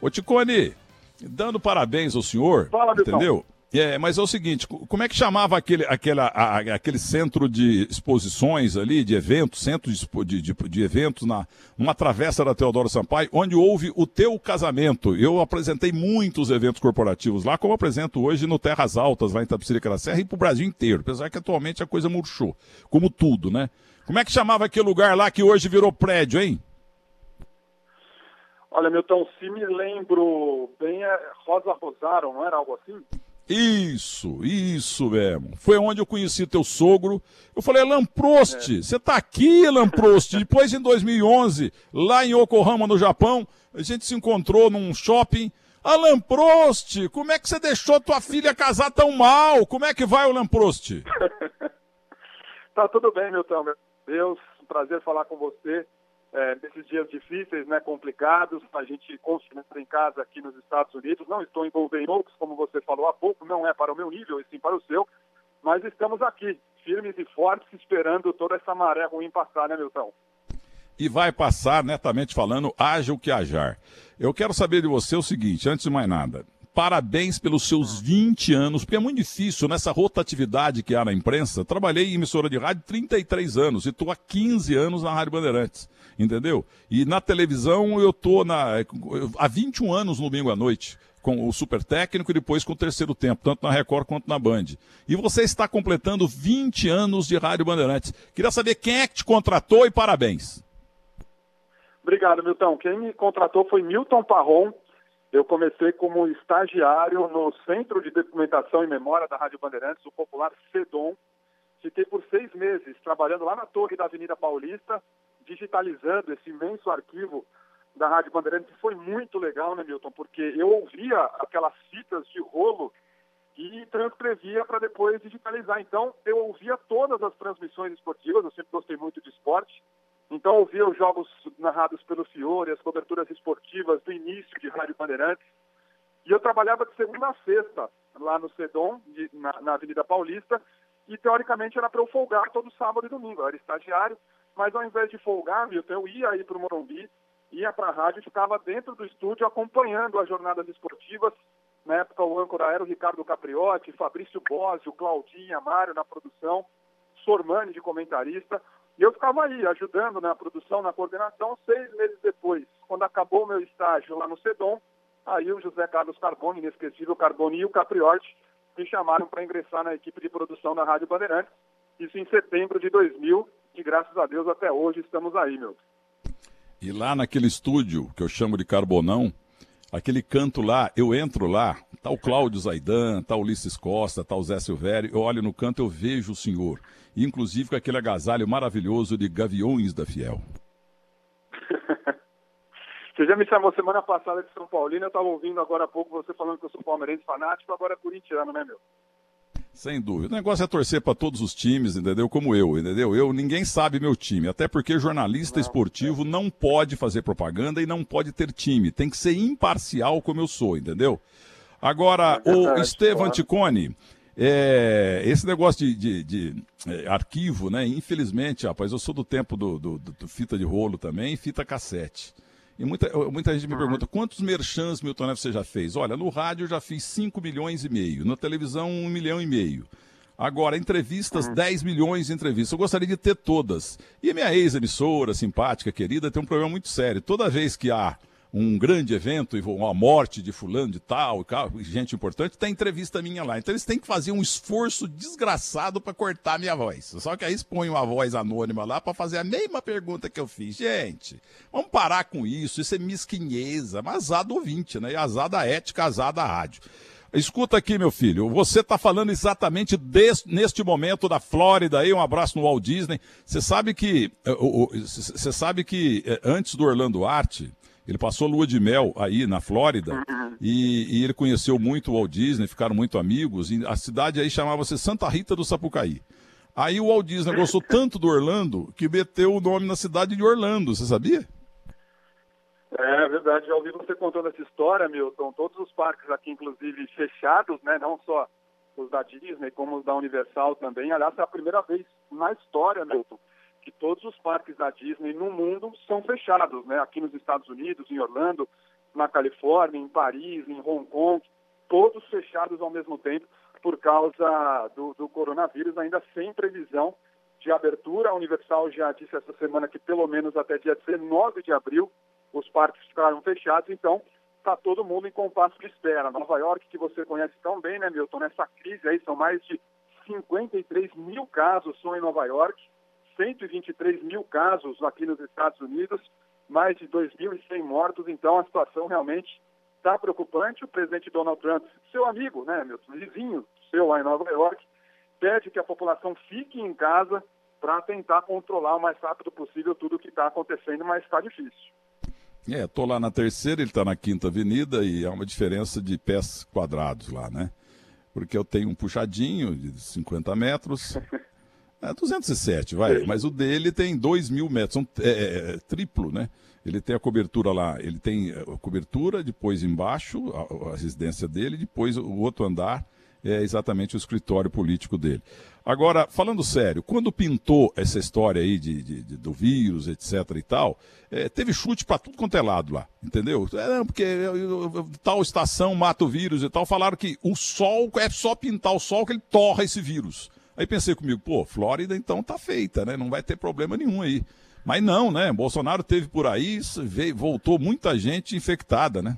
Ô Ticone, dando parabéns ao senhor, Fala, entendeu? É, mas é o seguinte, como é que chamava aquele, aquela, a, aquele centro de exposições ali, de eventos, centro de, de, de, eventos na uma travessa da Teodoro Sampaio, onde houve o teu casamento. Eu apresentei muitos eventos corporativos lá, como apresento hoje no Terras Altas, lá em Tapicirica da Serra, e pro Brasil inteiro, apesar que atualmente a coisa murchou, como tudo, né? Como é que chamava aquele lugar lá que hoje virou prédio, hein? Olha, Milton, se me lembro bem, é Rosa Rosaro, não era algo assim? Isso, isso mesmo. Foi onde eu conheci teu sogro. Eu falei, Lamprost, é. você tá aqui, Lamprost. Depois, em 2011, lá em Yokohama, no Japão, a gente se encontrou num shopping. Alan Prost, como é que você deixou tua filha casar tão mal? Como é que vai o Lamprost? tá tudo bem, Milton. Meu Deus, um prazer falar com você é, nesses dias difíceis, né, complicados, a gente construindo em casa aqui nos Estados Unidos. Não estou envolvido em outros, como você falou há pouco, não é para o meu nível, e sim para o seu, mas estamos aqui, firmes e fortes, esperando toda essa maré ruim passar, né, Milton? E vai passar, netamente falando, haja o que hajar. Eu quero saber de você o seguinte, antes de mais nada, parabéns pelos seus 20 anos, porque é muito difícil nessa rotatividade que há na imprensa. Trabalhei em emissora de rádio 33 anos e estou há 15 anos na Rádio Bandeirantes, entendeu? E na televisão eu estou há 21 anos no domingo à noite com o super técnico e depois com o terceiro tempo, tanto na Record quanto na Band. E você está completando 20 anos de Rádio Bandeirantes. Queria saber quem é que te contratou e parabéns. Obrigado, Milton. Quem me contratou foi Milton Parron, eu comecei como estagiário no Centro de Documentação e Memória da Rádio Bandeirantes, o popular CEDOM. Fiquei por seis meses trabalhando lá na torre da Avenida Paulista, digitalizando esse imenso arquivo da Rádio Bandeirantes. Foi muito legal, né, Milton? Porque eu ouvia aquelas fitas de rolo e transcrevia para depois digitalizar. Então, eu ouvia todas as transmissões esportivas, eu sempre gostei muito de esporte. Então, ouvia os jogos narrados pelo Fiore, as coberturas esportivas do início de Rádio Bandeirantes. E eu trabalhava de segunda a sexta, lá no Sedom, de, na, na, Avenida Paulista, e teoricamente era para eu folgar todo sábado e domingo. Eu era estagiário, mas ao invés de folgar, Milton, eu ia aí para o Morumbi, ia para a rádio ficava dentro do estúdio acompanhando as jornadas esportivas. Na época, o âncora era o Ricardo Capriotti, Fabrício Bosio, Claudinha, Mário na produção, Sormani de comentarista. E eu ficava aí, ajudando na produção, na coordenação. Seis meses depois, quando acabou o meu estágio lá no SEDOM, aí o José Carlos Carboni, inesquecível Carboni e o Capriotti me chamaram para ingressar na equipe de produção da Rádio Bandeirantes. Isso em setembro de 2000 e graças a Deus até hoje estamos aí, meu. E lá naquele estúdio que eu chamo de Carbonão, aquele canto lá, eu entro lá, tá o Cláudio Zaidan, tá o Ulisses Costa, tá o Zé Silvério, eu olho no canto, eu vejo o senhor inclusive com aquele agasalho maravilhoso de Gaviões da Fiel. Você já me chamou semana passada de São Paulino, eu estava ouvindo agora há pouco você falando que eu sou palmeirense fanático, agora é corintiano, né, meu? Sem dúvida. O negócio é torcer para todos os times, entendeu? Como eu, entendeu? Eu ninguém sabe meu time, até porque jornalista esportivo é. não pode fazer propaganda e não pode ter time. Tem que ser imparcial como eu sou, entendeu? Agora, é o Estevam Anticone, é, esse negócio de, de, de é, arquivo, né? Infelizmente, rapaz, eu sou do tempo do, do, do fita de rolo também, fita cassete. E muita, muita gente me pergunta, quantos merchans, Milton Neves, você já fez? Olha, no rádio eu já fiz 5 milhões e meio, na televisão 1 milhão e meio. Agora, entrevistas, 10 milhões de entrevistas. Eu gostaria de ter todas. E a minha ex-emissora, simpática, querida, tem um problema muito sério. Toda vez que há um grande evento, uma morte de fulano de tal, gente importante, tem entrevista minha lá. Então eles têm que fazer um esforço desgraçado para cortar minha voz. Só que aí eles põem uma voz anônima lá para fazer a mesma pergunta que eu fiz. Gente, vamos parar com isso, isso é mesquinheza, mas azar do ouvinte, né? E azar da ética, azar da rádio. Escuta aqui, meu filho, você está falando exatamente desse, neste momento da Flórida aí, um abraço no Walt Disney. Você sabe que, eh, você sabe que eh, antes do Orlando Arte, ele passou lua de mel aí na Flórida uhum. e, e, ele conheceu muito o Walt Disney, ficaram muito amigos. a cidade aí chamava-se Santa Rita do Sapucaí. Aí o Walt Disney gostou tanto do Orlando que meteu o nome na cidade de Orlando, você sabia? É verdade, já ouvi você contando essa história, Milton. Todos os parques aqui, inclusive, fechados, né? Não só os da Disney, como os da Universal também. Aliás, é a primeira vez na história, Milton, que todos os parques da Disney no mundo são fechados, né? Aqui nos Estados Unidos, em Orlando, na Califórnia, em Paris, em Hong Kong, todos fechados ao mesmo tempo por causa do, do coronavírus, ainda sem previsão de abertura. A Universal já disse essa semana que pelo menos até dia 19 de abril os parques ficaram fechados, então está todo mundo em compasso de espera. Nova York, que você conhece tão bem, né, Milton, nessa crise aí, são mais de 53 mil casos só em Nova York, 123 mil casos aqui nos Estados Unidos, mais de 2.100 mortos, então a situação realmente está preocupante. O presidente Donald Trump, seu amigo, né, meu vizinho seu lá em Nova York, pede que a população fique em casa para tentar controlar o mais rápido possível tudo o que está acontecendo, mas está difícil. É, tô lá na terceira, ele está na quinta avenida e há uma diferença de pés quadrados lá, né? Porque eu tenho um puxadinho de 50 metros, é 207, vai, mas o dele tem 2 mil metros, é, é, é, triplo, né? Ele tem a cobertura lá, ele tem a cobertura, depois embaixo, a, a residência dele, depois o outro andar é exatamente o escritório político dele. Agora, falando sério, quando pintou essa história aí de, de, de do vírus, etc e tal, é, teve chute para tudo quanto é lado lá, entendeu? É, porque tal estação mata o vírus e tal, falaram que o sol, é só pintar o sol que ele torra esse vírus. Aí pensei comigo, pô, Flórida então tá feita, né? Não vai ter problema nenhum aí. Mas não, né? Bolsonaro teve por aí, veio, voltou muita gente infectada, né?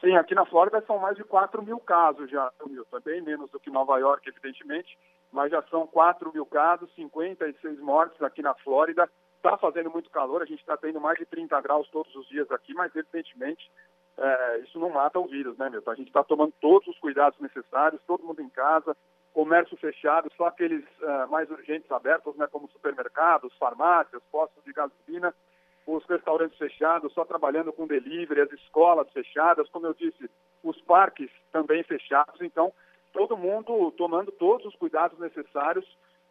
Sim, aqui na Flórida são mais de 4 mil casos já, Milton. É bem menos do que Nova York, evidentemente, mas já são 4 mil casos, 56 mortes aqui na Flórida. Está fazendo muito calor, a gente está tendo mais de 30 graus todos os dias aqui, mas evidentemente é, isso não mata o vírus, né, Milton? A gente está tomando todos os cuidados necessários, todo mundo em casa, comércio fechado, só aqueles uh, mais urgentes abertos, né, como supermercados, farmácias, postos de gasolina os restaurantes fechados, só trabalhando com delivery, as escolas fechadas, como eu disse, os parques também fechados. Então, todo mundo tomando todos os cuidados necessários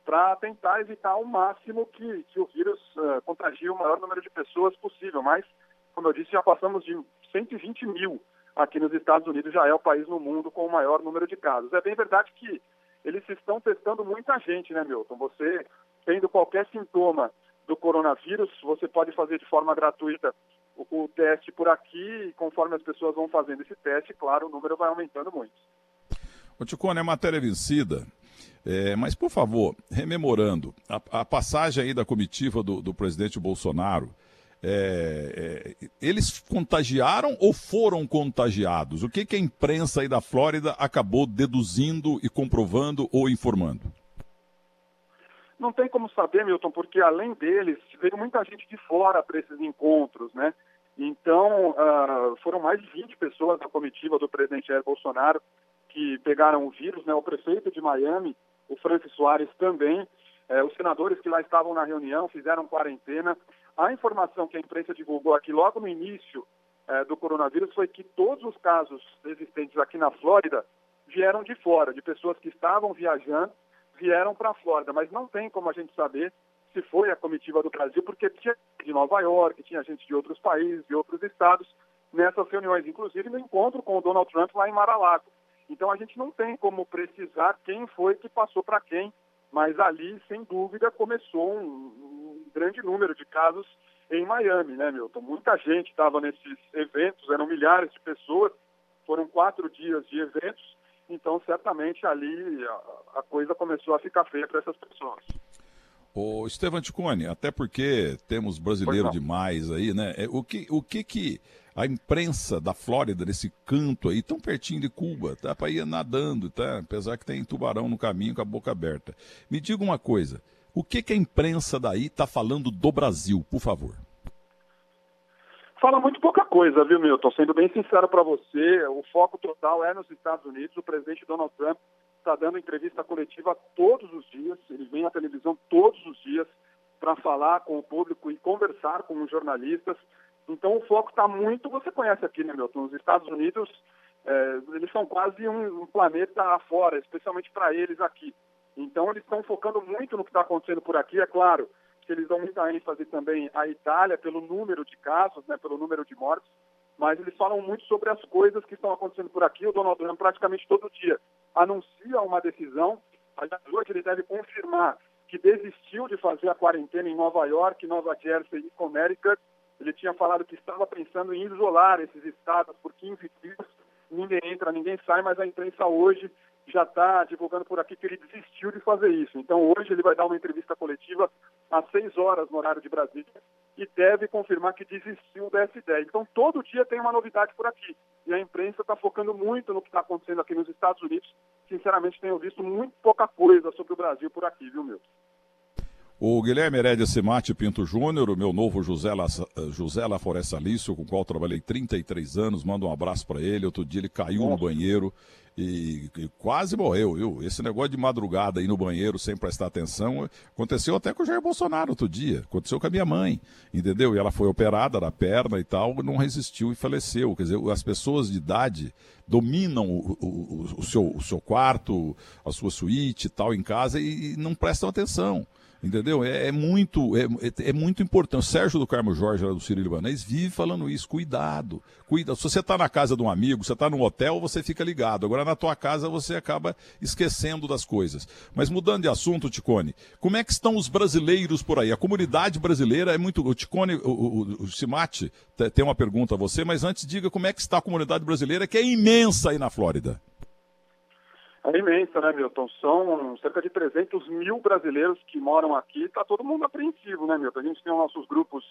para tentar evitar ao máximo que, que o vírus uh, contagie o maior número de pessoas possível. Mas, como eu disse, já passamos de 120 mil aqui nos Estados Unidos, já é o país no mundo com o maior número de casos. É bem verdade que eles estão testando muita gente, né, Milton? Você tendo qualquer sintoma do coronavírus, você pode fazer de forma gratuita o, o teste por aqui e conforme as pessoas vão fazendo esse teste, claro, o número vai aumentando muito. O Ticone, é matéria vencida, é, mas por favor, rememorando, a, a, passagem aí da comitiva do, do presidente Bolsonaro, é, é, eles contagiaram ou foram contagiados? O que, que a imprensa aí da Flórida acabou deduzindo e comprovando ou informando? Não tem como saber, Milton, porque além deles, veio muita gente de fora para esses encontros, né? Então, uh, foram mais de 20 pessoas da comitiva do presidente Jair Bolsonaro que pegaram o vírus, né? O prefeito de Miami, o Francis Soares também, eh, os senadores que lá estavam na reunião fizeram quarentena. A informação que a imprensa divulgou aqui logo no início eh, do coronavírus foi que todos os casos existentes aqui na Flórida vieram de fora, de pessoas que estavam viajando vieram para a Flórida, mas não tem como a gente saber se foi a comitiva do Brasil, porque tinha de Nova York, tinha gente de outros países, de outros estados, nessas reuniões, inclusive no encontro com o Donald Trump lá em Mar-a-Lago. Então a gente não tem como precisar quem foi que passou para quem, mas ali, sem dúvida, começou um, um, grande número de casos em Miami, né, Milton? Muita gente estava nesses eventos, eram milhares de pessoas, foram quatro dias de eventos, então, certamente ali a, a coisa começou a ficar feia para essas pessoas. O Estevam Ticone, até porque temos brasileiro demais aí, né? É, o que, o que que a imprensa da Flórida, desse canto aí, tão pertinho de Cuba, tá para ir nadando, tá? Apesar que tem tubarão no caminho com a boca aberta. Me diga uma coisa, o que que a imprensa daí está falando do Brasil, por favor? Fala muito pouca coisa, viu, Milton? Sendo bem sincero para você, o foco total é nos Estados Unidos. O presidente Donald Trump está dando entrevista coletiva todos os dias. Ele vem à televisão todos os dias para falar com o público e conversar com os jornalistas. Então, o foco está muito. Você conhece aqui, né, Milton? Os Estados Unidos, é, eles são quase um, um planeta afora, especialmente para eles aqui. Então, eles estão focando muito no que está acontecendo por aqui, é claro que eles dão muita ênfase também à Itália pelo número de casos, né, pelo número de mortes, mas eles falam muito sobre as coisas que estão acontecendo por aqui. O Donald Trump praticamente todo dia anuncia uma decisão. Aliás, hoje ele deve confirmar que desistiu de fazer a quarentena em Nova York, Nova Jersey e Connecticut Ele tinha falado que estava pensando em isolar esses estados por 15 dias. Ninguém entra, ninguém sai, mas a imprensa hoje já está divulgando por aqui que ele desistiu de fazer isso. Então, hoje ele vai dar uma entrevista coletiva às 6 horas no horário de Brasília e deve confirmar que desistiu dessa ideia. Então, todo dia tem uma novidade por aqui. E a imprensa está focando muito no que está acontecendo aqui nos Estados Unidos. Sinceramente, tenho visto muito pouca coisa sobre o Brasil por aqui, viu, Milton? O Guilherme Herédia Semate Pinto Júnior, o meu novo José, La, José Laforé Salício, com o qual trabalhei 33 anos, manda um abraço para ele. Outro dia ele caiu Nossa. no banheiro e, e, quase morreu, viu? Esse negócio de madrugada aí no banheiro sem prestar atenção aconteceu até com o Jair Bolsonaro outro dia. Aconteceu com a minha mãe, entendeu? E ela foi operada da perna e tal, não resistiu e faleceu. Quer dizer, as pessoas de idade dominam o, o, o, seu, o seu quarto, a sua suíte e tal em casa e não prestam atenção. Entendeu? É, é muito é, é, muito importante. Sérgio do Carmo Jorge, do Ciro Libanês, vive falando isso. Cuidado. Cuida. Se você está na casa de um amigo, você está num hotel, você fica ligado. Agora, na tua casa, você acaba esquecendo das coisas. Mas mudando de assunto, Ticone, como é que estão os brasileiros por aí? A comunidade brasileira é muito. O Ticone, o, o, o Cimate tem uma pergunta a você, mas antes diga como é que está a comunidade brasileira, que é imensa aí na Flórida é imensa, né, Milton? São cerca de 300 mil brasileiros que moram aqui. Está todo mundo apreensivo, né, Milton? A gente tem os nossos grupos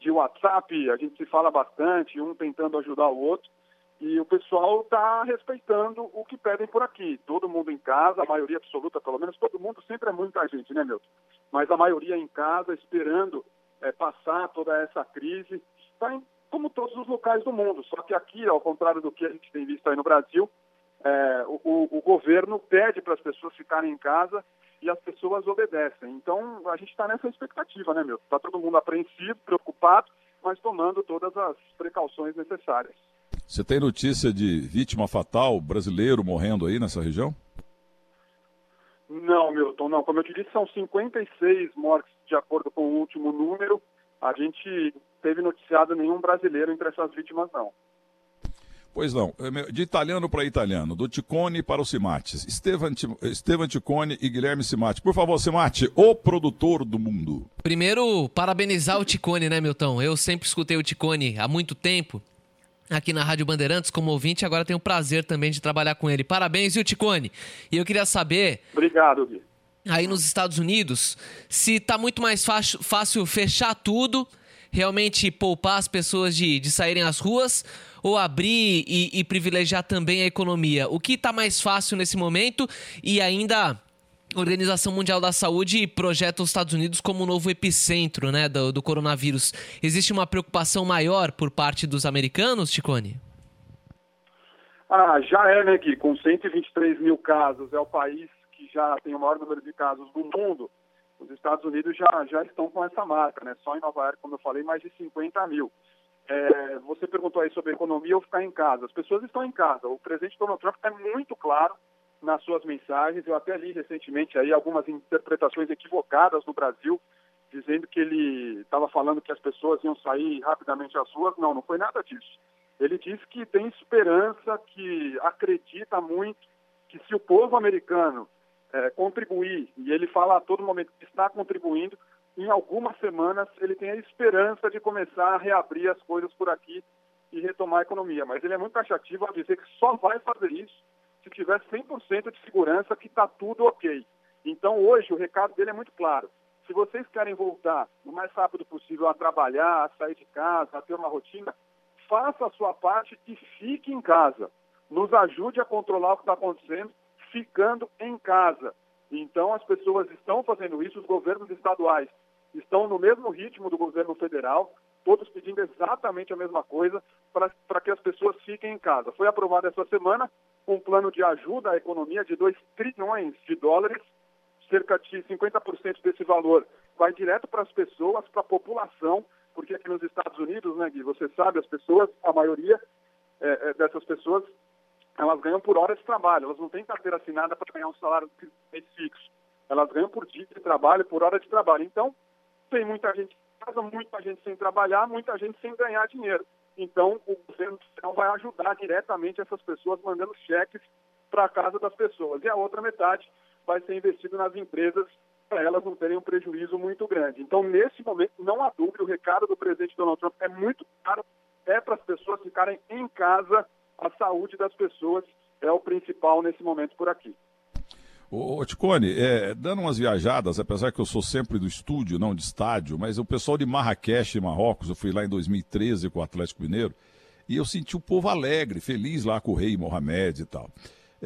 de WhatsApp, a gente se fala bastante, um tentando ajudar o outro. E o pessoal está respeitando o que pedem por aqui. Todo mundo em casa, a maioria absoluta, pelo menos todo mundo, sempre é muita gente, né, Milton? Mas a maioria em casa, esperando é, passar toda essa crise. Tá em, como todos os locais do mundo. Só que aqui, ao contrário do que a gente tem visto aí no Brasil, é, o, o, governo pede para as pessoas ficarem em casa e as pessoas obedecem. Então, a gente está nessa expectativa, né, meu? Está todo mundo apreensivo, preocupado, mas tomando todas as precauções necessárias. Você tem notícia de vítima fatal brasileiro morrendo aí nessa região? Não, Milton, não. Como eu te disse, são 56 mortes de acordo com o último número. A gente teve noticiado nenhum brasileiro entre essas vítimas, não. Pois não. É de italiano para italiano, do Ticone para o Simates. Estevan, Ticone e Guilherme Simati. Por favor, Simati, o produtor do mundo. Primeiro, parabenizar o Ticone, né, Milton? Eu sempre escutei o Ticone há muito tempo aqui na Rádio Bandeirantes como ouvinte, agora tenho o prazer também de trabalhar com ele. Parabéns, viu, Ticone? E eu queria saber. Obrigado, Gui. Aí nos Estados Unidos, se tá muito mais fácil fechar tudo, realmente poupar as pessoas de, de saírem às ruas ou abrir e, e privilegiar também a economia? O que está mais fácil nesse momento e ainda Organização Mundial da Saúde projeta os Estados Unidos como um novo epicentro né, do, do coronavírus. Existe uma preocupação maior por parte dos americanos, Ticone? Ah, já é, né, Gui? Com 123 mil casos, é o país que já tem o maior número de casos do mundo. Os Estados Unidos já, já estão com essa marca, né? Só em Nova York, como eu falei, mais de 50 mil. É, você perguntou aí sobre economia ou ficar em casa. As pessoas estão em casa. O presidente Donald Trump é muito claro nas suas mensagens. Eu até li recentemente aí algumas interpretações equivocadas no Brasil, dizendo que ele estava falando que as pessoas iam sair rapidamente às ruas. Não, não foi nada disso. Ele disse que tem esperança, que acredita muito que se o povo americano é, contribuir, e ele fala a todo momento que está contribuindo, em algumas semanas ele tem a esperança de começar a reabrir as coisas por aqui e retomar a economia. Mas ele é muito taxativo a dizer que só vai fazer isso se tiver 100% de segurança que está tudo ok. Então hoje o recado dele é muito claro. Se vocês querem voltar o mais rápido possível a trabalhar, a sair de casa, a ter uma rotina, faça a sua parte e fique em casa. Nos ajude a controlar o que está acontecendo ficando em casa. Então as pessoas estão fazendo isso, os governos estaduais estão no mesmo ritmo do governo federal, todos pedindo exatamente a mesma coisa para que as pessoas fiquem em casa. Foi aprovado essa semana um plano de ajuda à economia de 2 trilhões de dólares, cerca de 50% desse valor vai direto para as pessoas, para a população, porque aqui nos Estados Unidos, né, Gui, você sabe, as pessoas, a maioria é, é, dessas pessoas, elas ganham por hora de trabalho, elas não têm carteira assinada para ganhar um salário fixo. Elas ganham por dia de trabalho, por hora de trabalho. Então, tem muita gente em casa, muita gente sem trabalhar, muita gente sem ganhar dinheiro. Então, o governo federal vai ajudar diretamente essas pessoas, mandando cheques para a casa das pessoas. E a outra metade vai ser investido nas empresas para elas não terem um prejuízo muito grande. Então, nesse momento, não há dúvida, o recado do presidente Donald Trump é muito claro, é para as pessoas ficarem em casa, a saúde das pessoas é o principal nesse momento por aqui. Ô, Ticone, é, dando umas viajadas, apesar que eu sou sempre do estúdio, não de estádio, mas o pessoal de Marrakech, Marrocos, eu fui lá em 2013 com o Atlético Mineiro, e eu senti o povo alegre, feliz lá com o rei Mohamed e tal.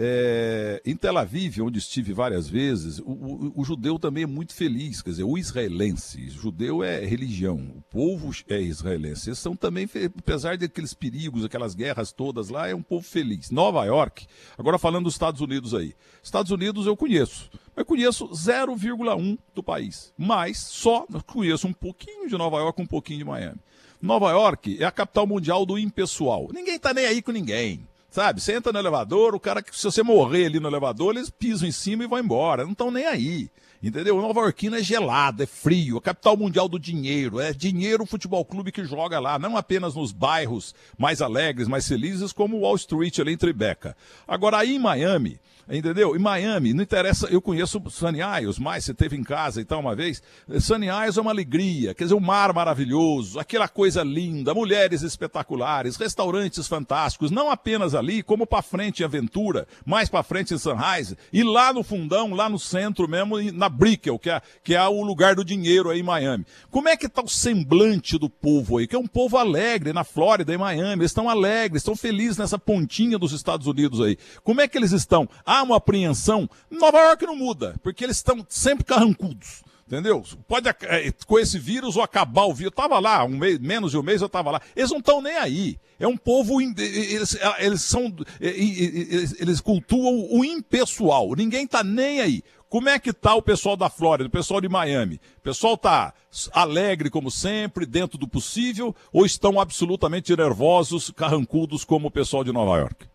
É, em Tel Aviv, onde estive várias vezes, o, o, o, judeu também é muito feliz, quer dizer, o israelense, judeu é religião, o povo é israelense. Eles são também, apesar daqueles perigos, aquelas guerras todas lá, é um povo feliz. Nova York, agora falando dos Estados Unidos aí. Estados Unidos eu conheço, mas conheço 0,1 do país, mas só conheço um pouquinho de Nova York, um pouquinho de Miami. Nova York é a capital mundial do impessoal. Ninguém tá nem aí com ninguém. Sabe? Você entra no elevador, o cara, se você morrer ali no elevador, eles pisam em cima e vão embora. Não estão nem aí. Entendeu? Nova Yorkina é gelado, é frio, a capital mundial do dinheiro. É dinheiro o futebol clube que joga lá, não apenas nos bairros mais alegres, mais felizes, como Wall Street ali em Tribeca. Agora, aí em Miami, Entendeu? Em Miami, não interessa, eu conheço Sunny Isles, mais você teve em casa e tal uma vez. Sunny Isles é uma alegria, quer dizer, o um mar maravilhoso, aquela coisa linda, mulheres espetaculares, restaurantes fantásticos, não apenas ali, como para frente em Aventura, mais para frente em Sunrise, e lá no fundão, lá no centro mesmo, na Brickell, que é, que é o lugar do dinheiro aí em Miami. Como é que tá o semblante do povo aí? Que é um povo alegre na Flórida, em Miami, eles estão alegres, estão felizes nessa pontinha dos Estados Unidos aí. Como é que eles estão? Uma apreensão, Nova York não muda, porque eles estão sempre carrancudos. Entendeu? Pode é, com esse vírus ou acabar o vírus. Eu tava lá, um mês, menos de um mês eu tava lá. Eles não estão nem aí. É um povo. Eles, eles são. Eles, eles cultuam o impessoal. Ninguém tá nem aí. Como é que tá o pessoal da Flórida, o pessoal de Miami? O pessoal tá alegre como sempre, dentro do possível, ou estão absolutamente nervosos, carrancudos como o pessoal de Nova York?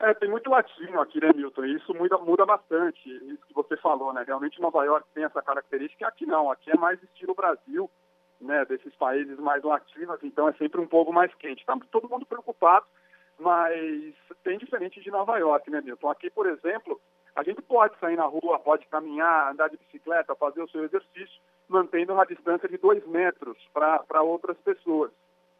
É, tem muito latino aqui, né, Milton? E isso muda, muda bastante, isso que você falou, né? Realmente Nova York tem essa característica, aqui não, aqui é mais estilo Brasil, né? Desses países mais latinos, então é sempre um pouco mais quente. Tá todo mundo preocupado, mas tem diferente de Nova York, né, Milton? Aqui, por exemplo, a gente pode sair na rua, pode caminhar, andar de bicicleta, fazer o seu exercício, mantendo uma distância de dois metros para outras pessoas.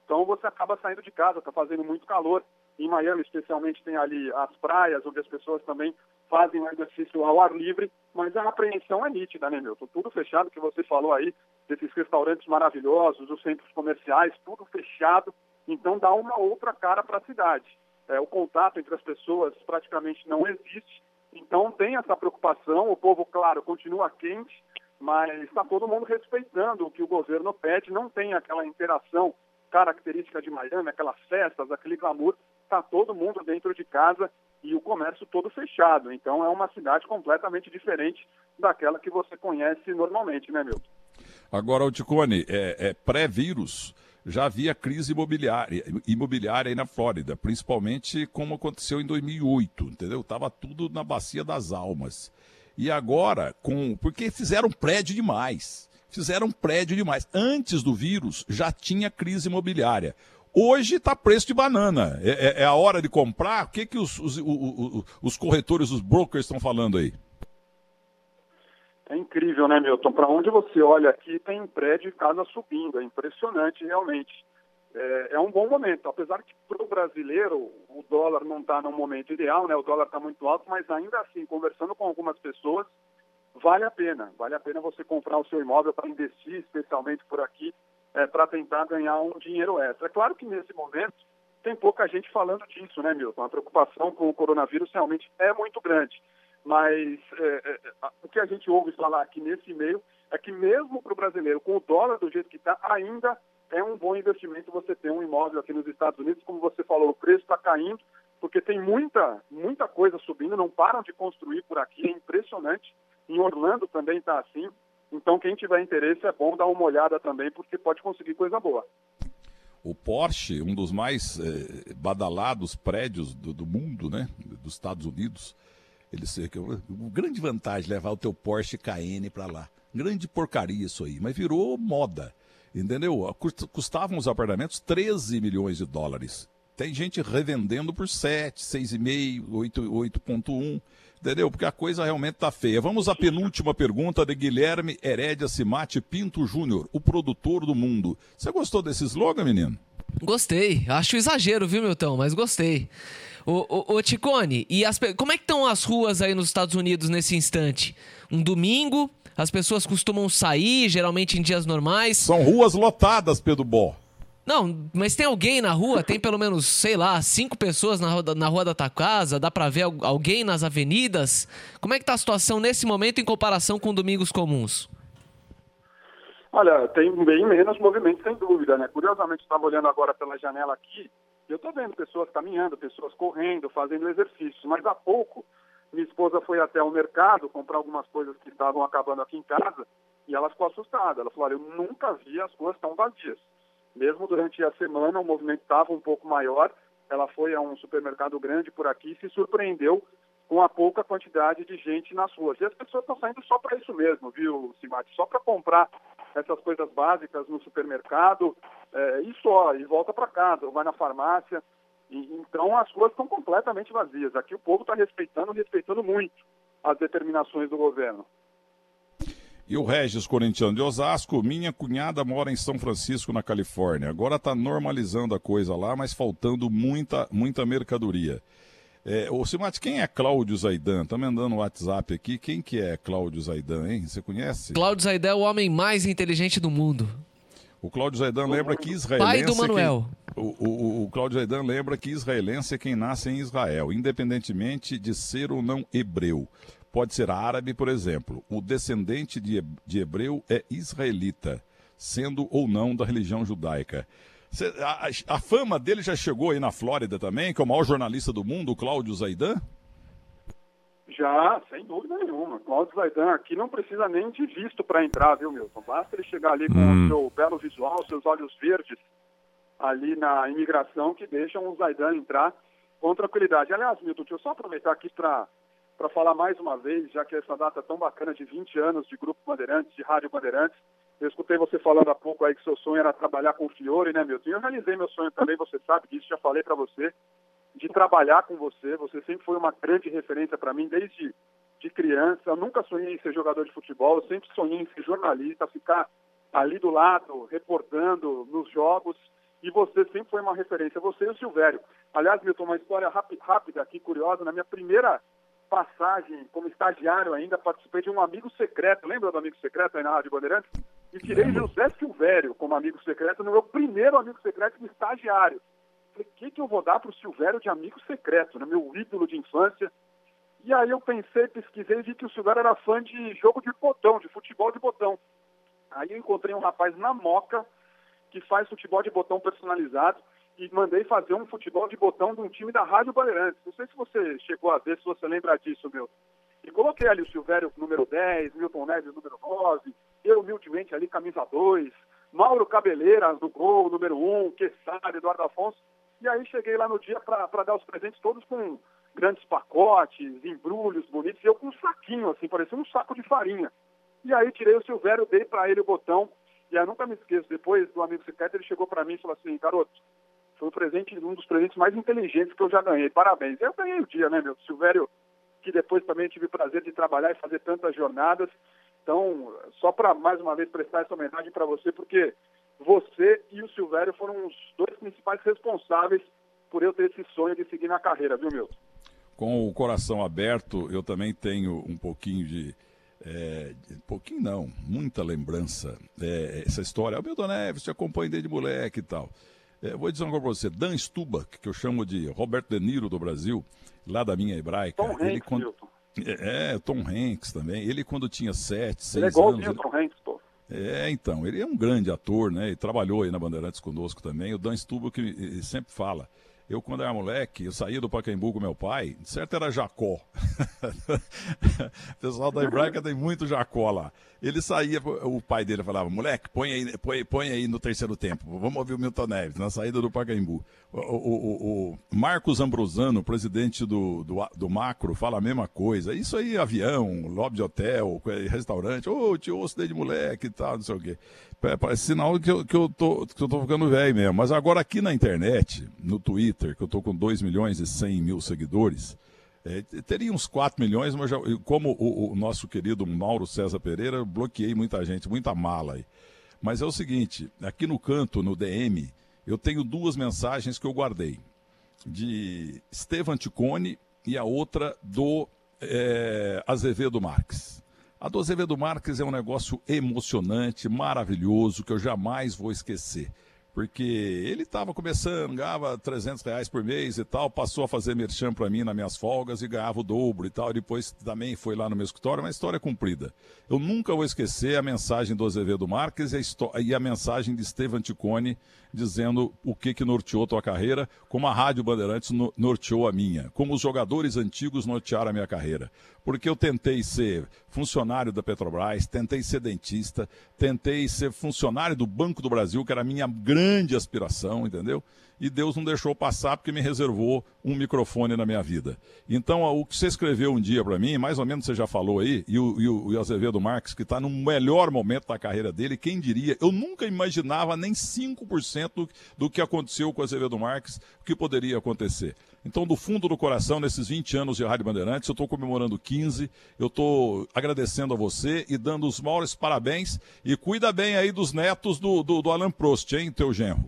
Então você acaba saindo de casa, está fazendo muito calor. Em Miami, especialmente, tem ali as praias, onde as pessoas também fazem o exercício ao ar livre, mas a apreensão é nítida, né, Milton? Tudo fechado, que você falou aí, desses restaurantes maravilhosos, os centros comerciais, tudo fechado. Então dá uma outra cara para a cidade. É, o contato entre as pessoas praticamente não existe. Então tem essa preocupação. O povo, claro, continua quente, mas está todo mundo respeitando o que o governo pede. Não tem aquela interação característica de Miami, aquelas festas, aquele glamour está todo mundo dentro de casa e o comércio todo fechado. Então é uma cidade completamente diferente daquela que você conhece normalmente, né, Milton? Agora, o Ticone, é, é pré-vírus, já havia crise imobiliária, imobiliária aí na Flórida, principalmente como aconteceu em 2008, entendeu? Tava tudo na bacia das almas. E agora, com porque fizeram prédio demais. Fizeram prédio demais. Antes do vírus, já tinha crise imobiliária. Hoje está preço de banana. É, é, é, a hora de comprar? O que, que os, os, os, os corretores, os brokers estão falando aí? É incrível, né, Milton? Para onde você olha aqui, tem prédio e casa subindo. É impressionante, realmente. É, é um bom momento. Apesar que para o brasileiro o dólar não está no momento ideal, né? O dólar está muito alto, mas ainda assim, conversando com algumas pessoas, vale a pena. Vale a pena você comprar o seu imóvel para investir, especialmente por aqui é, para tentar ganhar um dinheiro extra. É claro que nesse momento tem pouca gente falando disso, né, Milton? A preocupação com o coronavírus realmente é muito grande. Mas é, é, o que a gente ouve falar aqui nesse meio é que mesmo para o brasileiro, com o dólar do jeito que está, ainda é um bom investimento você ter um imóvel aqui nos Estados Unidos. Como você falou, o preço está caindo, porque tem muita, muita coisa subindo, não param de construir por aqui, é impressionante. Em Orlando também está assim. Então, quem tiver interesse, é bom dar uma olhada também, porque pode conseguir coisa boa. O Porsche, um dos mais eh, badalados prédios do, do, mundo, né, dos Estados Unidos, ele uma grande vantagem levar o teu Porsche Cayenne para lá. Grande porcaria isso aí, mas virou moda, entendeu? Custavam os apartamentos 13 milhões de dólares. tem gente revendendo por 7, 6,5, 8,1. Entendeu? Porque a coisa realmente tá feia. Vamos à penúltima pergunta de Guilherme Herédia Simate Pinto Júnior, o produtor do mundo. Você gostou desse slogan, menino? Gostei. Acho exagero, viu, Milton? Mas gostei. Ô, ô, ô Ticone, e as, como é que estão as ruas aí nos Estados Unidos nesse instante? Um domingo, as pessoas costumam sair, geralmente em dias normais. São ruas lotadas, Pedro Bó. Não, mas tem alguém na rua? Tem pelo menos, sei lá, cinco pessoas na, na rua da tua casa? Dá pra ver alguém nas avenidas? Como é que tá a situação nesse momento em comparação com domingos comuns? Olha, tem bem menos movimento, sem dúvida, né? Curiosamente, estava olhando agora pela janela aqui, eu estou vendo pessoas caminhando, pessoas correndo, fazendo exercício, mas há pouco minha esposa foi até o mercado comprar algumas coisas que estavam acabando aqui em casa, e ela ficou assustada. Ela falou, olha, eu nunca vi as ruas tão vazias. Mesmo durante a semana o movimento estava um pouco maior. Ela foi a um supermercado grande por aqui e se surpreendeu com a pouca quantidade de gente nas ruas. E as pessoas estão saindo só para isso mesmo, viu, Simate? Só para comprar essas coisas básicas no supermercado é, e só, e volta para casa, ou vai na farmácia. E, então as ruas estão completamente vazias. Aqui o povo está respeitando, respeitando muito as determinações do governo. E o Regis Corintiano de Osasco, minha cunhada mora em São Francisco, na Califórnia. Agora está normalizando a coisa lá, mas faltando muita, muita mercadoria. É, ô Simate, quem é Cláudio Zaidan? Tá mandando um WhatsApp aqui. Quem que é Cláudio Zaidan, hein? Você conhece? Cláudio Zaidan é o homem mais inteligente do mundo. O Cláudio Zaidan lembra que israelense... Pai do Manuel. Quem, o, o, o Cláudio Zaidan lembra que israelense é quem nasce em Israel, independentemente de ser ou não hebreu pode ser árabe, por exemplo. O descendente de, de hebreu é israelita, sendo ou não da religião judaica. Cê, a, a, fama dele já chegou aí na Flórida também, que é o maior jornalista do mundo, o Cláudio Zaidan? Já, sem dúvida nenhuma. Cláudio Zaidan aqui não precisa nem de visto para entrar, viu, Milton? Basta ele chegar ali com hum. o seu belo visual, seus olhos verdes ali na imigração que deixam o Zaidan entrar com tranquilidade. Aliás, Milton, deixa eu só aproveitar aqui para para falar mais uma vez, já que essa data tão bacana de 20 anos de Grupo Bandeirantes, de Rádio Bandeirantes. Eu escutei você falando há pouco aí que seu sonho era trabalhar com o Fiore, né, Milton? Eu realizei meu sonho também, você sabe disso, já falei para você, de trabalhar com você. Você sempre foi uma grande referência para mim desde de criança. Eu nunca sonhei em ser jogador de futebol, eu sempre sonhei em ser jornalista, ficar ali do lado, reportando nos jogos. E você sempre foi uma referência, você e o Silvério. Aliás, Milton, uma história rápida aqui, curiosa. Na minha primeira passagem como estagiário ainda, participei de um amigo secreto, lembra do amigo secreto aí na Rádio Bandeirantes? E tirei José Silvério como amigo secreto no meu primeiro amigo secreto de estagiário. Falei, o que, que eu vou dar para o Silvério de amigo secreto, né? meu ídolo de infância? E aí eu pensei, pesquisei e vi que o Silvério era fã de jogo de botão, de futebol de botão. Aí eu encontrei um rapaz na Moca que faz futebol de botão personalizado e mandei fazer um futebol de botão de um time da Rádio Bandeirantes. Não sei se você chegou a ver, se você lembra disso, meu. E coloquei ali o Silvério número 10, Milton Neves número 9, eu humildemente ali camisa 2, Mauro Cabeleira no gol número 1, Quessar, Eduardo Afonso. E aí cheguei lá no dia para dar os presentes todos com grandes pacotes, embrulhos bonitos, e eu com um saquinho assim, parecia um saco de farinha. E aí tirei o Silvério, dei para ele o botão, e aí nunca me esqueço, depois do amigo secreto, ele chegou para mim e falou assim, garoto, foi um presente, um dos presentes mais inteligentes que eu já ganhei. Parabéns. Eu ganhei o dia, né, meu? Silvério, que depois também tive o prazer de trabalhar e fazer tantas jornadas. Então, só para mais uma vez prestar essa homenagem para você, porque você e o Silvério foram os dois principais responsáveis por eu ter esse sonho de seguir na carreira, viu, Milton? Com o coração aberto, eu também tenho um pouquinho de. É, pouquinho não, muita lembrança. É, essa história, o Milton Neves te acompanha desde moleque e tal. É, vou dizer uma coisa para você. Dan Stubach, que eu chamo de Roberto De Niro do Brasil, lá da minha hebraica. Tom ele Hanks, quando... É, Tom Hanks também. Ele quando tinha sete, seis ele é anos... Tom Hanks, pô. É, então, ele é um grande ator, né? E trabalhou aí na Bandeirantes conosco também. O Dan Stubach sempre fala eu, quando era moleque, eu saía do Pacaembu com meu pai, certo era Jacó. o pessoal da Hebraica tem muito Jacó lá. Ele saía, o pai dele falava, moleque, põe aí, põe, põe aí no terceiro tempo, vamos ouvir o Milton Neves, na saída do Pacaembu. O, o, o, o Marcos Ambrosano, presidente do, do, do, Macro, fala a mesma coisa. Isso aí, avião, lobby de hotel, restaurante, ô, oh, te ouço desde moleque e tal, não sei o quê. Parece sinal que eu, que eu, tô, que eu tô ficando velho mesmo. Mas agora aqui na internet, no Twitter, que eu estou com 2 milhões e 100 mil seguidores, é, teria uns 4 milhões, mas já, como o, o, nosso querido Mauro César Pereira, eu bloqueei muita gente, muita mala aí. Mas é o seguinte, aqui no canto, no DM, eu tenho duas mensagens que eu guardei. De Estevam Ticone e a outra do é, Azevedo Marques. A do Azevedo Marques é um negócio emocionante, maravilhoso, que eu jamais vou esquecer porque ele estava começando, ganhava 300 reais por mês e tal, passou a fazer merchan para mim nas minhas folgas e ganhava o dobro e tal, e depois também foi lá no meu escritório, uma história cumprida. Eu nunca vou esquecer a mensagem do Azevedo Marques e a, e a mensagem de Estevam Ticone dizendo o que que norteou tua carreira, como a Rádio Bandeirantes no, norteou a minha, como os jogadores antigos nortearam a minha carreira. Porque eu tentei ser funcionário da Petrobras, tentei ser dentista, tentei ser funcionário do Banco do Brasil, que era a minha grande aspiração, entendeu? E Deus não deixou passar porque me reservou um microfone na minha vida. Então, o que você escreveu um dia para mim, mais ou menos você já falou aí, e o, e o, o Azevedo Marques, que está no melhor momento da carreira dele, quem diria, eu nunca imaginava nem 5% do, do que aconteceu com o Azevedo Marques, o que poderia acontecer. Então, do fundo do coração, nesses 20 anos de Rádio Bandeirantes, eu estou comemorando 15, eu estou agradecendo a você e dando os maiores parabéns. E cuida bem aí dos netos do, do, do Alan Prost, hein, teu genro?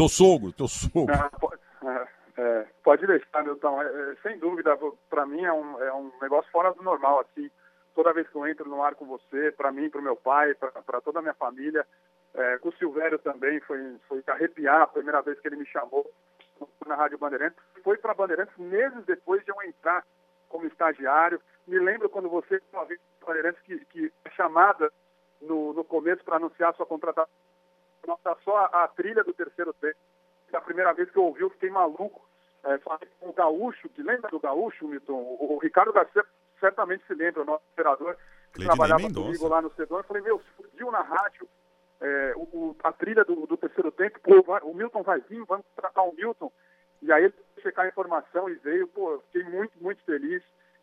Teu sogro, teu sogro. Ah, pode, é, é, pode deixar, Milton. É, é, sem dúvida, para mim é um, é um negócio fora do normal, assim. Toda vez que eu entro no ar com você, para mim, para o meu pai, para toda a minha família, é, com o Silvério também, foi, foi arrepiar a primeira vez que ele me chamou na Rádio Bandeirantes. Foi para Bandeirantes meses depois de eu entrar como estagiário. Me lembro quando você, uma vez, Bandeirantes, que, que chamada no, no começo para anunciar sua contratação nossa, só a, a, trilha do terceiro tempo. É a primeira vez que eu ouvi, eu fiquei maluco. É, falei com o Gaúcho, que lembra do Gaúcho, Milton? O, o Ricardo Garcia certamente se lembra, o nosso operador, que trabalhava Mendonça. comigo lá no Cedon. Eu falei, meu, explodiu na rádio é, o, a trilha do, do terceiro tempo, pô, vai, o Milton vai vir, vamos tratar o Milton. E aí ele checar a informação e veio, pô, fiquei muito, muito feliz.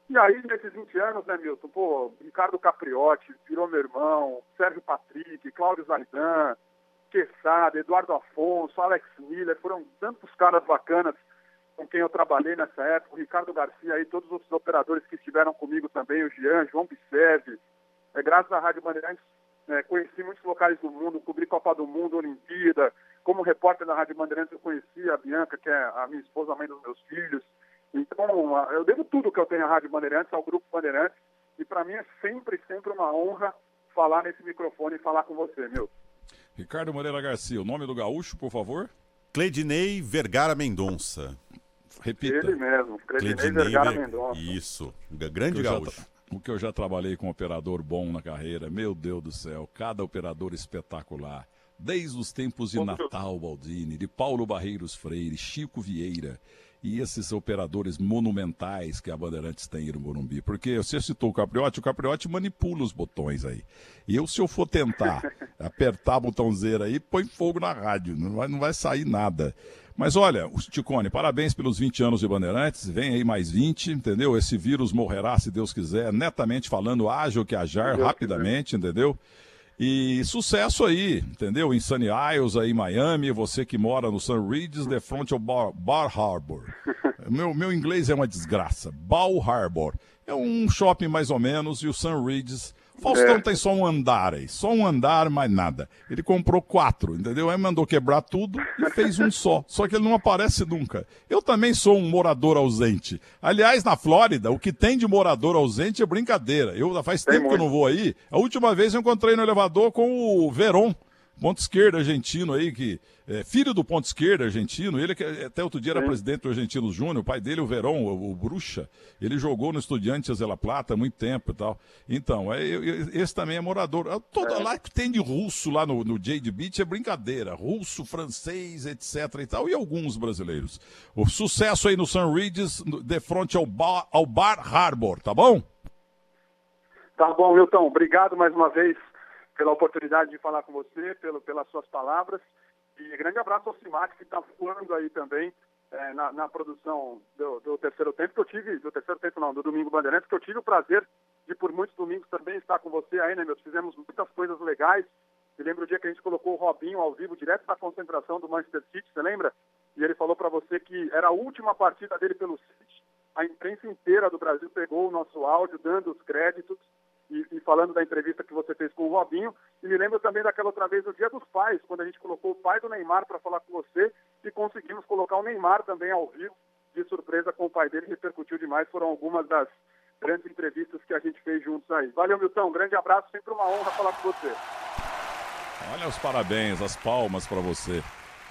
E aí, nesses 20 anos, né, Milton, pô, Ricardo Capriotti, virou meu irmão, Sérgio Patrick, Cláudio Zaidan, Quesada, Eduardo Afonso, Alex Miller, foram tantos caras bacanas com quem eu trabalhei nessa época, o Ricardo Garcia aí, todos os operadores que estiveram comigo também, o Jean, João Bisseve. É, graças à Rádio Bandeirantes, é, conheci muitos locais do mundo, cobri Copa do Mundo, Olimpíada. Como repórter da Rádio Bandeirantes, eu conheci a Bianca, que é a minha esposa, a mãe dos meus filhos. Então, eu devo tudo que eu tenho à Rádio Bandeirantes, ao Grupo Bandeirantes. E para mim é sempre, sempre uma honra falar nesse microfone e falar com você, meu. Ricardo Moreira Garcia, o nome do gaúcho, por favor? Cleidinei Vergara Mendonça. Repita. Ele mesmo, Cleidinei, Cleidinei Vergara Ver... Mendonça. Isso, grande gaúcho. O que eu já trabalhei com operador bom na carreira, meu Deus do céu, cada operador espetacular. Desde os tempos de Natal Baldini, de Paulo Barreiros Freire, Chico Vieira, e esses operadores monumentais que a Bandeirantes tem no Morumbi. Porque você citou o Capriotti, o Capriotti manipula os botões aí. E eu, se eu for tentar apertar a botãozeira aí, põe fogo na rádio, não vai, não vai sair nada. Mas olha, Ticone, parabéns pelos 20 anos de Bandeirantes, vem aí mais 20, entendeu? Esse vírus morrerá, se Deus quiser, netamente falando, ágil que ajar, rapidamente, entendeu? E sucesso aí, entendeu? Em Sunny Isles, aí em Miami, você que mora no Sun Ridges, de frente ao Bar, Bar Harbor. meu, meu inglês é uma desgraça. Bar Harbor. É um shopping mais ou menos, e o Sun Ridges Faustão é. tem só um andar aí, só um andar, mais nada. Ele comprou quatro, entendeu? Aí mandou quebrar tudo e fez um só. Só que ele não aparece nunca. Eu também sou um morador ausente. Aliás, na Flórida, o que tem de morador ausente é brincadeira. Eu faz tem tempo muito. que eu não vou aí. A última vez eu encontrei no elevador com o Veron ponto esquerdo argentino aí, que é filho do ponto esquerdo argentino, ele que até outro dia era Sim. presidente do Argentino Júnior, o pai dele, o Verón, o, o, Bruxa, ele jogou no Estudiantes de La Plata há muito tempo e tal. Então, é, esse também é morador. Toda é. lá que tem de russo lá no, no Jade Beach é brincadeira. Russo, francês, etc e tal, e alguns brasileiros. O sucesso aí no Sun Ridges, de frente ao bar, ao bar Harbor, tá bom? Tá bom, Milton. Obrigado mais uma vez pela oportunidade de falar com você, pelo, pelas suas palavras. E grande abraço ao Simate, que está voando aí também é, na, na, produção do, do, terceiro tempo, que eu tive, do terceiro tempo não, do Domingo Bandeirantes, que eu tive o prazer de por muitos domingos também estar com você aí, né, meu? Fizemos muitas coisas legais. Me lembro o dia que a gente colocou o Robinho ao vivo, direto da concentração do Manchester City, você lembra? e ele falou para você que era a última partida dele pelo City. A imprensa inteira do Brasil pegou o nosso áudio, dando os créditos e, e, falando da entrevista que você fez com o Robinho. E me lembro também daquela outra vez, no Dia dos Pais, quando a gente colocou o pai do Neymar para falar com você e conseguimos colocar o Neymar também ao vivo, de surpresa com o pai dele, repercutiu demais. Foram algumas das grandes entrevistas que a gente fez juntos aí. Valeu, Milton. Um grande abraço, sempre uma honra falar com você. Olha os parabéns, as palmas para você.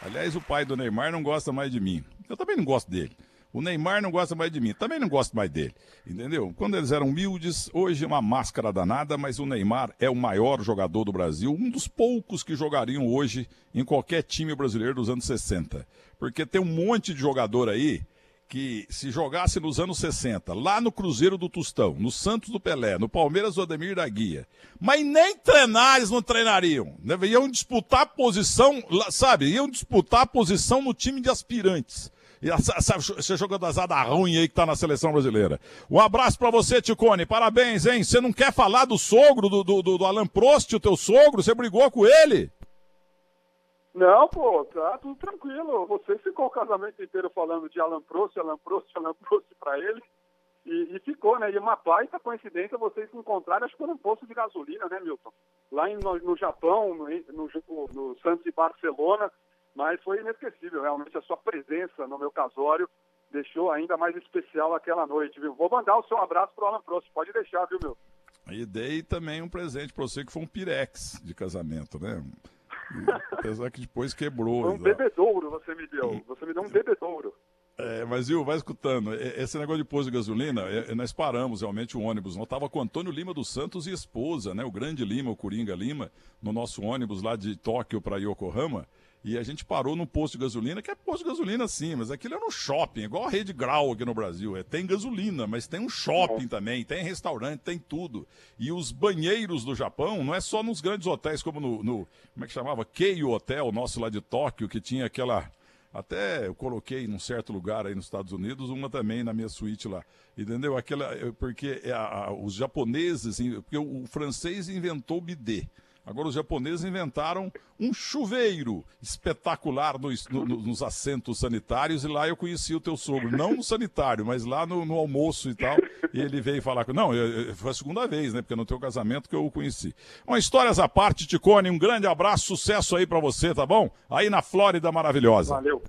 Aliás, o pai do Neymar não gosta mais de mim. Eu também não gosto dele. O Neymar não gosta mais de mim, também não gosto mais dele. Entendeu? Quando eles eram humildes, hoje é uma máscara danada, mas o Neymar é o maior jogador do Brasil, um dos poucos que jogariam hoje em qualquer time brasileiro dos anos 60. Porque tem um monte de jogador aí que se jogasse nos anos 60, lá no Cruzeiro do Tostão, no Santos do Pelé, no Palmeiras do Ademir da Guia, mas nem treinar eles não treinariam. Né? Iam disputar posição, sabe? Iam disputar posição no time de aspirantes. E você jogador azada ruim aí que tá na seleção brasileira. Um abraço para você, Ticone. Parabéns, hein? Você não quer falar do sogro, do, do, do Alan Prost, o teu sogro? Você brigou com ele? Não, pô, tá tudo tranquilo. Você ficou o casamento inteiro falando de Alan Prost, Alan Prost, Alan Prost pra ele. E, e, ficou, né? E uma baita coincidência vocês se encontraram, acho que foi num posto de gasolina, né, Milton? Lá em, no, no, Japão, no, no, no Santos e Barcelona. Mas foi inesquecível, realmente, a sua presença no meu casório deixou ainda mais especial aquela noite, viu? Vou mandar o seu abraço pro Alan Prost, pode deixar, viu, meu? E dei também um presente para você que foi um pirex de casamento, né? Apesar que depois quebrou. Foi um bebedouro você me deu. Você me deu um bebedouro. É, mas viu, vai escutando. Esse negócio de posto de gasolina, é, nós paramos realmente o ônibus. Nós estava com Antônio Lima dos Santos e esposa, né? O grande Lima, o Coringa Lima, no nosso ônibus lá de Tóquio para Yokohama. E a gente parou num posto de gasolina, que é posto de gasolina sim, mas aquilo é no shopping, igual a rede Grau aqui no Brasil. É, tem gasolina, mas tem um shopping também, tem restaurante, tem tudo. E os banheiros do Japão não é só nos grandes hotéis, como no, no como é que chamava? Keio Hotel, nosso lá de Tóquio, que tinha aquela até eu coloquei num certo lugar aí nos Estados Unidos, uma também na minha suíte lá. Entendeu? Aquela, porque é a, a, os japoneses, porque o, o francês inventou o bidê. Agora os japoneses inventaram um chuveiro espetacular no, no, nos assentos sanitários e lá eu conheci o teu sogro, não no sanitário, mas lá no, no almoço e tal. E ele veio falar com. Não, eu, eu, foi a segunda vez, né? Porque no teu casamento que eu o conheci. Uma histórias à parte, Ticone, um grande abraço, sucesso aí para você, tá bom? Aí na Flórida maravilhosa. Valeu.